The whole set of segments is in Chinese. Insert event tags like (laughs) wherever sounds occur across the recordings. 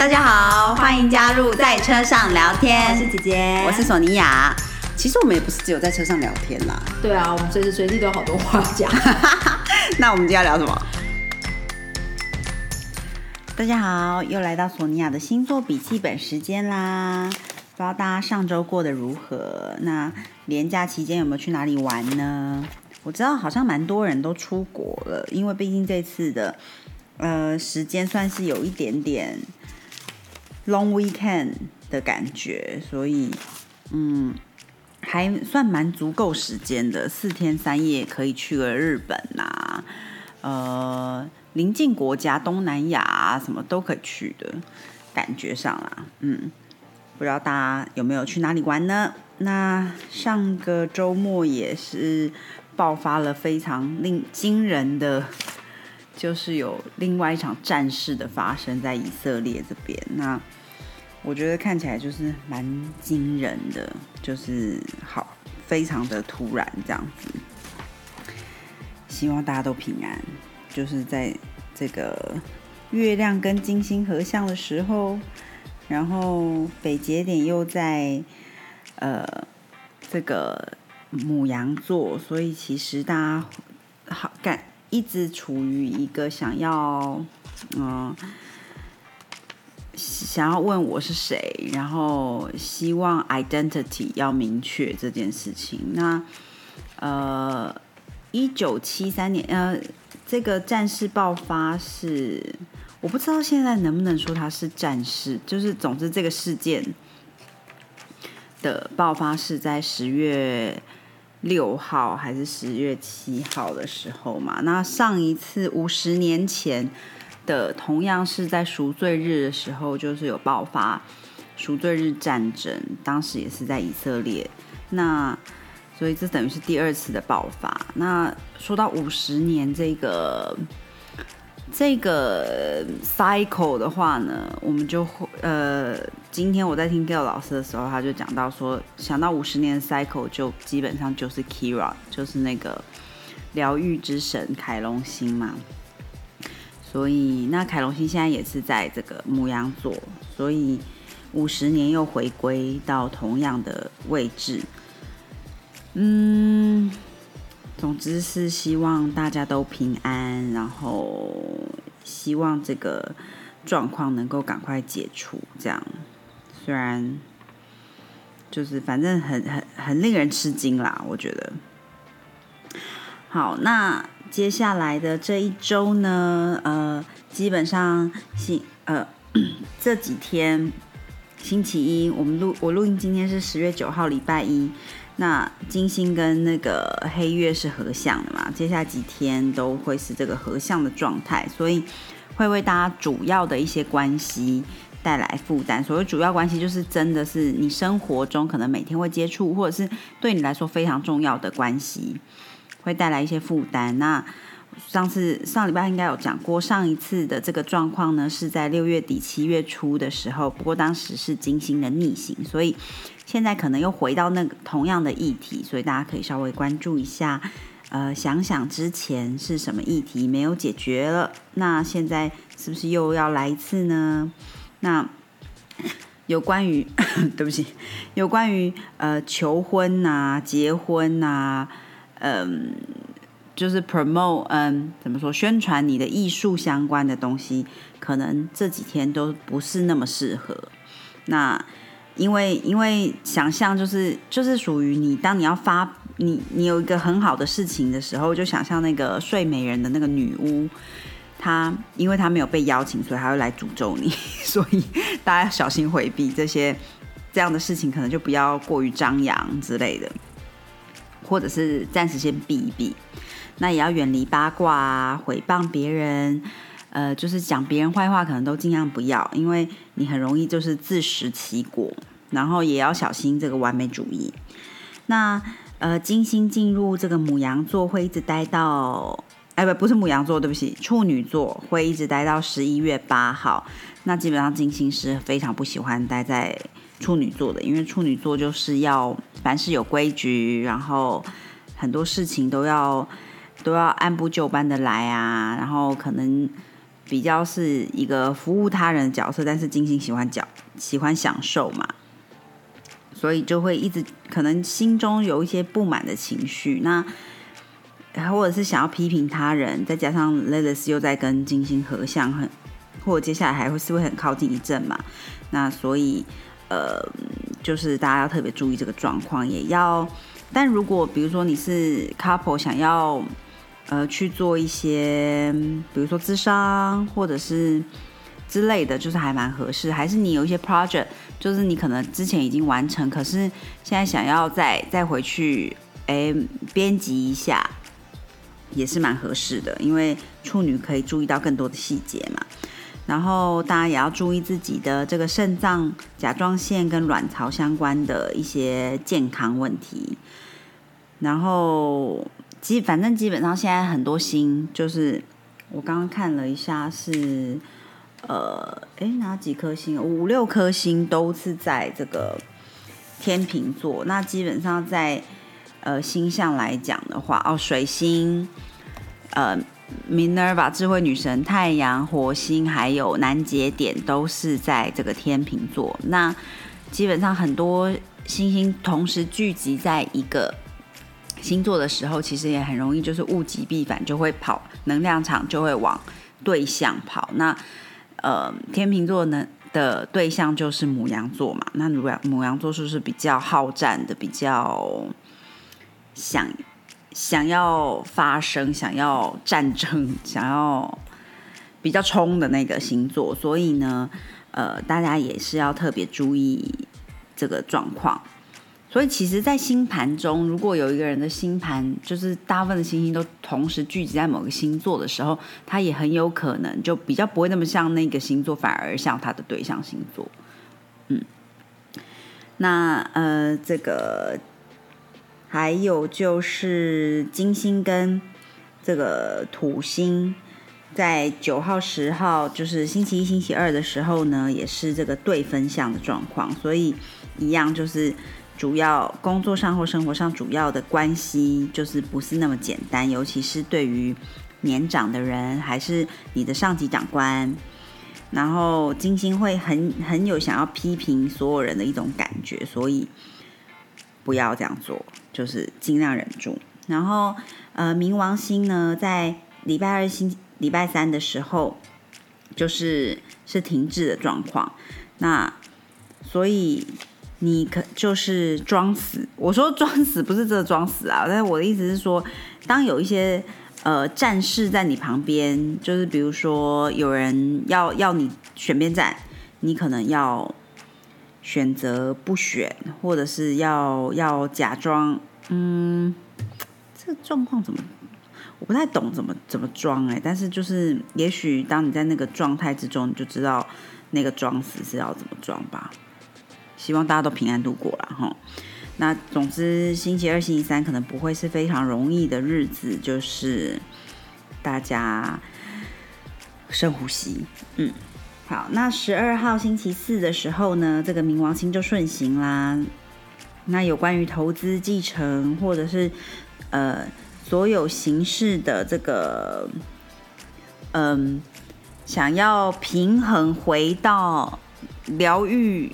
大家好，欢迎加入在车上聊天。我是姐姐，我是索尼娅。其实我们也不是只有在车上聊天啦。对啊，我们随时随地都有好多话讲。(laughs) 那我们今天要聊什么？大家好，又来到索尼娅的星座笔记本时间啦。不知道大家上周过得如何？那年假期间有没有去哪里玩呢？我知道好像蛮多人都出国了，因为毕竟这次的呃时间算是有一点点 long weekend 的感觉，所以嗯还算蛮足够时间的，四天三夜可以去个日本呐，呃邻近国家东南亚啊什么都可以去的感觉上啦，嗯。不知道大家有没有去哪里玩呢？那上个周末也是爆发了非常令惊人的，就是有另外一场战事的发生在以色列这边。那我觉得看起来就是蛮惊人的，就是好非常的突然这样子。希望大家都平安，就是在这个月亮跟金星合相的时候。然后北节点又在呃这个母羊座，所以其实大家好感一直处于一个想要嗯想要问我是谁，然后希望 identity 要明确这件事情。那呃一九七三年呃这个战事爆发是。我不知道现在能不能说它是战事，就是总之这个事件的爆发是在十月六号还是十月七号的时候嘛？那上一次五十年前的同样是在赎罪日的时候，就是有爆发赎罪日战争，当时也是在以色列。那所以这等于是第二次的爆发。那说到五十年这个。这个 cycle 的话呢，我们就会呃，今天我在听 Gail 老师的时候，他就讲到说，想到五十年 cycle 就基本上就是 Kira，就是那个疗愈之神凯龙星嘛。所以那凯龙星现在也是在这个母羊座，所以五十年又回归到同样的位置。嗯。总之是希望大家都平安，然后希望这个状况能够赶快解除。这样虽然就是反正很很很令人吃惊啦，我觉得。好，那接下来的这一周呢，呃，基本上星呃 (clears throat) 这几天星期一，我们录我录音，今天是十月九号，礼拜一。那金星跟那个黑月是合相的嘛？接下来几天都会是这个合相的状态，所以会为大家主要的一些关系带来负担。所谓主要关系，就是真的是你生活中可能每天会接触，或者是对你来说非常重要的关系，会带来一些负担。那上次上礼拜应该有讲过，上一次的这个状况呢，是在六月底七月初的时候，不过当时是金星的逆行，所以现在可能又回到那个同样的议题，所以大家可以稍微关注一下，呃，想想之前是什么议题没有解决了，那现在是不是又要来一次呢？那有关于 (laughs) 对不起，有关于呃求婚呐、结婚呐，嗯。就是 promote，嗯，怎么说？宣传你的艺术相关的东西，可能这几天都不是那么适合。那因为因为想象就是就是属于你，当你要发你你有一个很好的事情的时候，就想象那个睡美人的那个女巫，她因为她没有被邀请，所以她会来诅咒你。(laughs) 所以大家要小心回避这些这样的事情，可能就不要过于张扬之类的，或者是暂时先避一避。那也要远离八卦啊，诽谤别人，呃，就是讲别人坏话，可能都尽量不要，因为你很容易就是自食其果。然后也要小心这个完美主义。那呃，金星进入这个母羊座会一直待到，哎不，不是母羊座，对不起，处女座会一直待到十一月八号。那基本上金星是非常不喜欢待在处女座的，因为处女座就是要凡事有规矩，然后很多事情都要。都要按部就班的来啊，然后可能比较是一个服务他人的角色，但是金星喜欢角喜欢享受嘛，所以就会一直可能心中有一些不满的情绪，那或者是想要批评他人，再加上 Lilith 又在跟金星合相，很或接下来还会是会很靠近一阵嘛，那所以呃，就是大家要特别注意这个状况，也要。但如果比如说你是 couple 想要呃去做一些，比如说智商或者是之类的，就是还蛮合适。还是你有一些 project，就是你可能之前已经完成，可是现在想要再再回去哎编辑一下，也是蛮合适的。因为处女可以注意到更多的细节嘛。然后大家也要注意自己的这个肾脏、甲状腺跟卵巢相关的一些健康问题。然后基反正基本上现在很多星，就是我刚刚看了一下是，呃，哎哪几颗星？五六颗星都是在这个天秤座。那基本上在呃星象来讲的话，哦水星，呃。Minerva 智慧女神、太阳、火星还有南节点都是在这个天秤座。那基本上很多星星同时聚集在一个星座的时候，其实也很容易就是物极必反，就会跑能量场就会往对象跑。那呃，天秤座呢的对象就是母羊座嘛。那母羊母羊座是不是比较好战的，比较想？想要发生、想要战争、想要比较冲的那个星座，所以呢，呃，大家也是要特别注意这个状况。所以，其实，在星盘中，如果有一个人的星盘就是大部分的星星都同时聚集在某个星座的时候，他也很有可能就比较不会那么像那个星座，反而像他的对象星座。嗯，那呃，这个。还有就是金星跟这个土星，在九号、十号，就是星期一、星期二的时候呢，也是这个对分相的状况，所以一样就是主要工作上或生活上主要的关系就是不是那么简单，尤其是对于年长的人，还是你的上级长官，然后金星会很很有想要批评所有人的一种感觉，所以不要这样做。就是尽量忍住，然后呃，冥王星呢，在礼拜二、星礼拜三的时候，就是是停滞的状况。那所以你可就是装死，我说装死不是这装死啊，但是我的意思是说，当有一些呃战士在你旁边，就是比如说有人要要你选边站，你可能要选择不选，或者是要要假装。嗯，这个状况怎么？我不太懂怎么怎么装哎，但是就是也许当你在那个状态之中，你就知道那个装死是要怎么装吧。希望大家都平安度过了哈。那总之，星期二、星期三可能不会是非常容易的日子，就是大家深呼吸。嗯，好，那十二号星期四的时候呢，这个冥王星就顺行啦。那有关于投资继承，或者是呃所有形式的这个，嗯，想要平衡回到疗愈，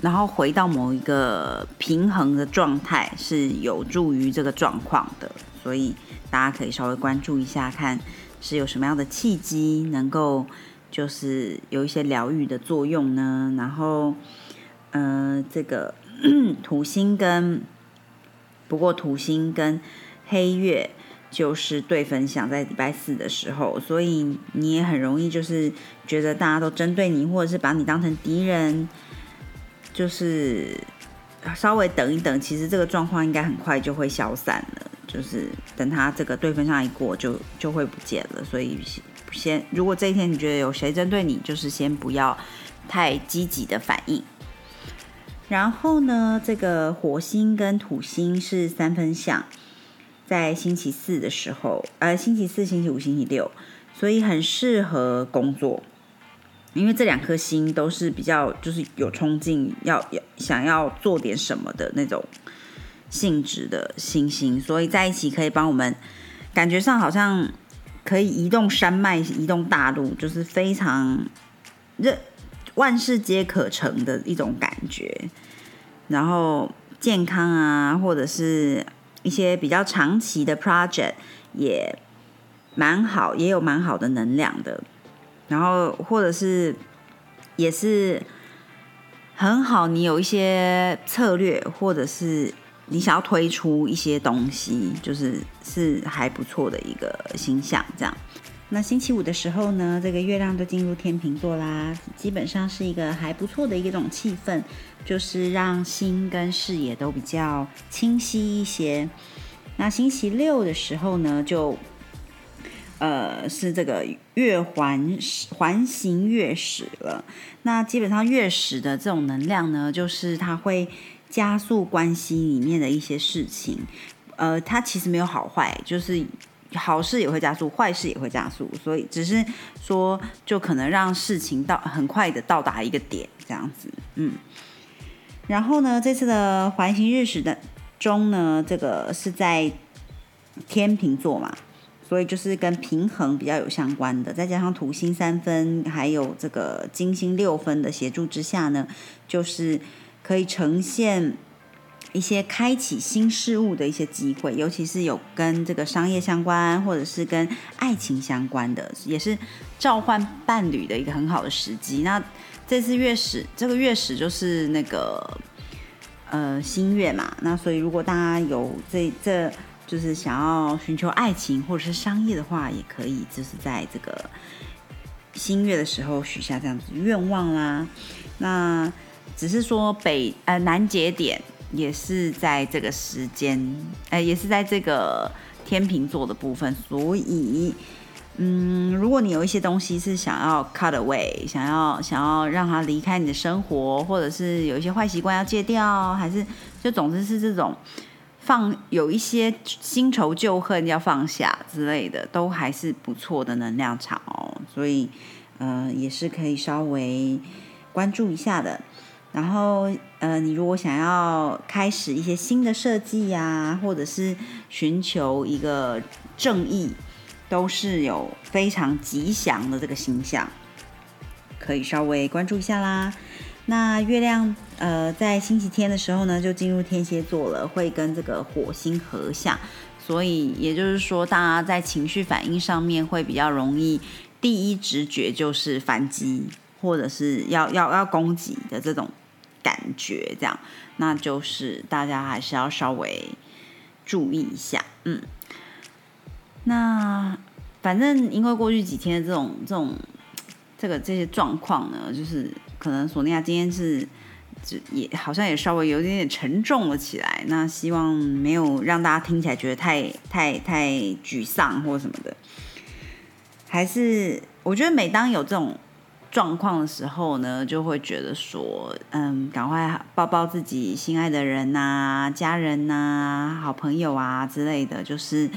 然后回到某一个平衡的状态，是有助于这个状况的。所以大家可以稍微关注一下，看是有什么样的契机能够就是有一些疗愈的作用呢？然后，嗯，这个。(clears throat) 土星跟不过土星跟黑月就是对分享在礼拜四的时候，所以你也很容易就是觉得大家都针对你，或者是把你当成敌人，就是稍微等一等，其实这个状况应该很快就会消散了，就是等他这个对分上一过就就会不见了。所以先如果这一天你觉得有谁针对你，就是先不要太积极的反应。然后呢，这个火星跟土星是三分相，在星期四的时候，呃，星期四、星期五、星期六，所以很适合工作，因为这两颗星都是比较就是有冲劲，要要想要做点什么的那种性质的星星，所以在一起可以帮我们感觉上好像可以移动山脉、移动大陆，就是非常这万事皆可成的一种感觉。然后健康啊，或者是一些比较长期的 project 也蛮好，也有蛮好的能量的。然后或者是也是很好，你有一些策略，或者是你想要推出一些东西，就是是还不错的一个形象。这样，那星期五的时候呢，这个月亮就进入天秤座啦，基本上是一个还不错的一种气氛，就是让心跟视野都比较清晰一些。那星期六的时候呢，就呃是这个月环环形月食了。那基本上月食的这种能量呢，就是它会加速关系里面的一些事情。呃，它其实没有好坏，就是好事也会加速，坏事也会加速。所以只是说，就可能让事情到很快的到达一个点这样子。嗯。然后呢，这次的环形日食的中呢，这个是在天秤座嘛，所以就是跟平衡比较有相关的，再加上土星三分，还有这个金星六分的协助之下呢，就是可以呈现一些开启新事物的一些机会，尤其是有跟这个商业相关，或者是跟爱情相关的，也是召唤伴侣的一个很好的时机。那这次月食，这个月食就是那个呃新月嘛，那所以如果大家有这这就是想要寻求爱情或者是商业的话，也可以就是在这个新月的时候许下这样子愿望啦。那只是说北呃南节点也是在这个时间，呃也是在这个天秤座的部分，所以。嗯，如果你有一些东西是想要 cut away，想要想要让他离开你的生活，或者是有一些坏习惯要戒掉，还是就总之是这种放有一些新仇旧恨要放下之类的，都还是不错的能量场哦。所以，呃，也是可以稍微关注一下的。然后，呃，你如果想要开始一些新的设计呀，或者是寻求一个正义。都是有非常吉祥的这个形象，可以稍微关注一下啦。那月亮呃在星期天的时候呢，就进入天蝎座了，会跟这个火星合相，所以也就是说，大家在情绪反应上面会比较容易，第一直觉就是反击或者是要要要攻击的这种感觉，这样，那就是大家还是要稍微注意一下，嗯。那反正因为过去几天的这种这种这个这些状况呢，就是可能索尼娅今天是就也好像也稍微有一点点沉重了起来。那希望没有让大家听起来觉得太太太沮丧或什么的。还是我觉得每当有这种状况的时候呢，就会觉得说，嗯，赶快抱抱自己心爱的人呐、家人呐、好朋友啊之类的，就是。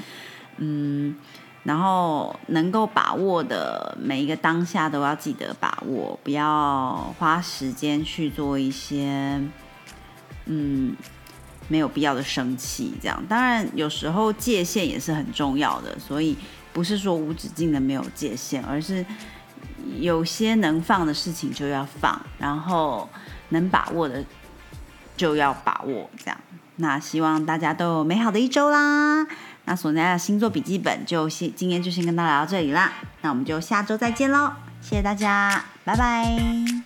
嗯，然后能够把握的每一个当下都要记得把握，不要花时间去做一些嗯没有必要的生气。这样，当然有时候界限也是很重要的，所以不是说无止境的没有界限，而是有些能放的事情就要放，然后能把握的就要把握。这样，那希望大家都有美好的一周啦。那索尼娅的星座笔记本就先今天就先跟大家聊到这里啦，那我们就下周再见喽，谢谢大家，拜拜。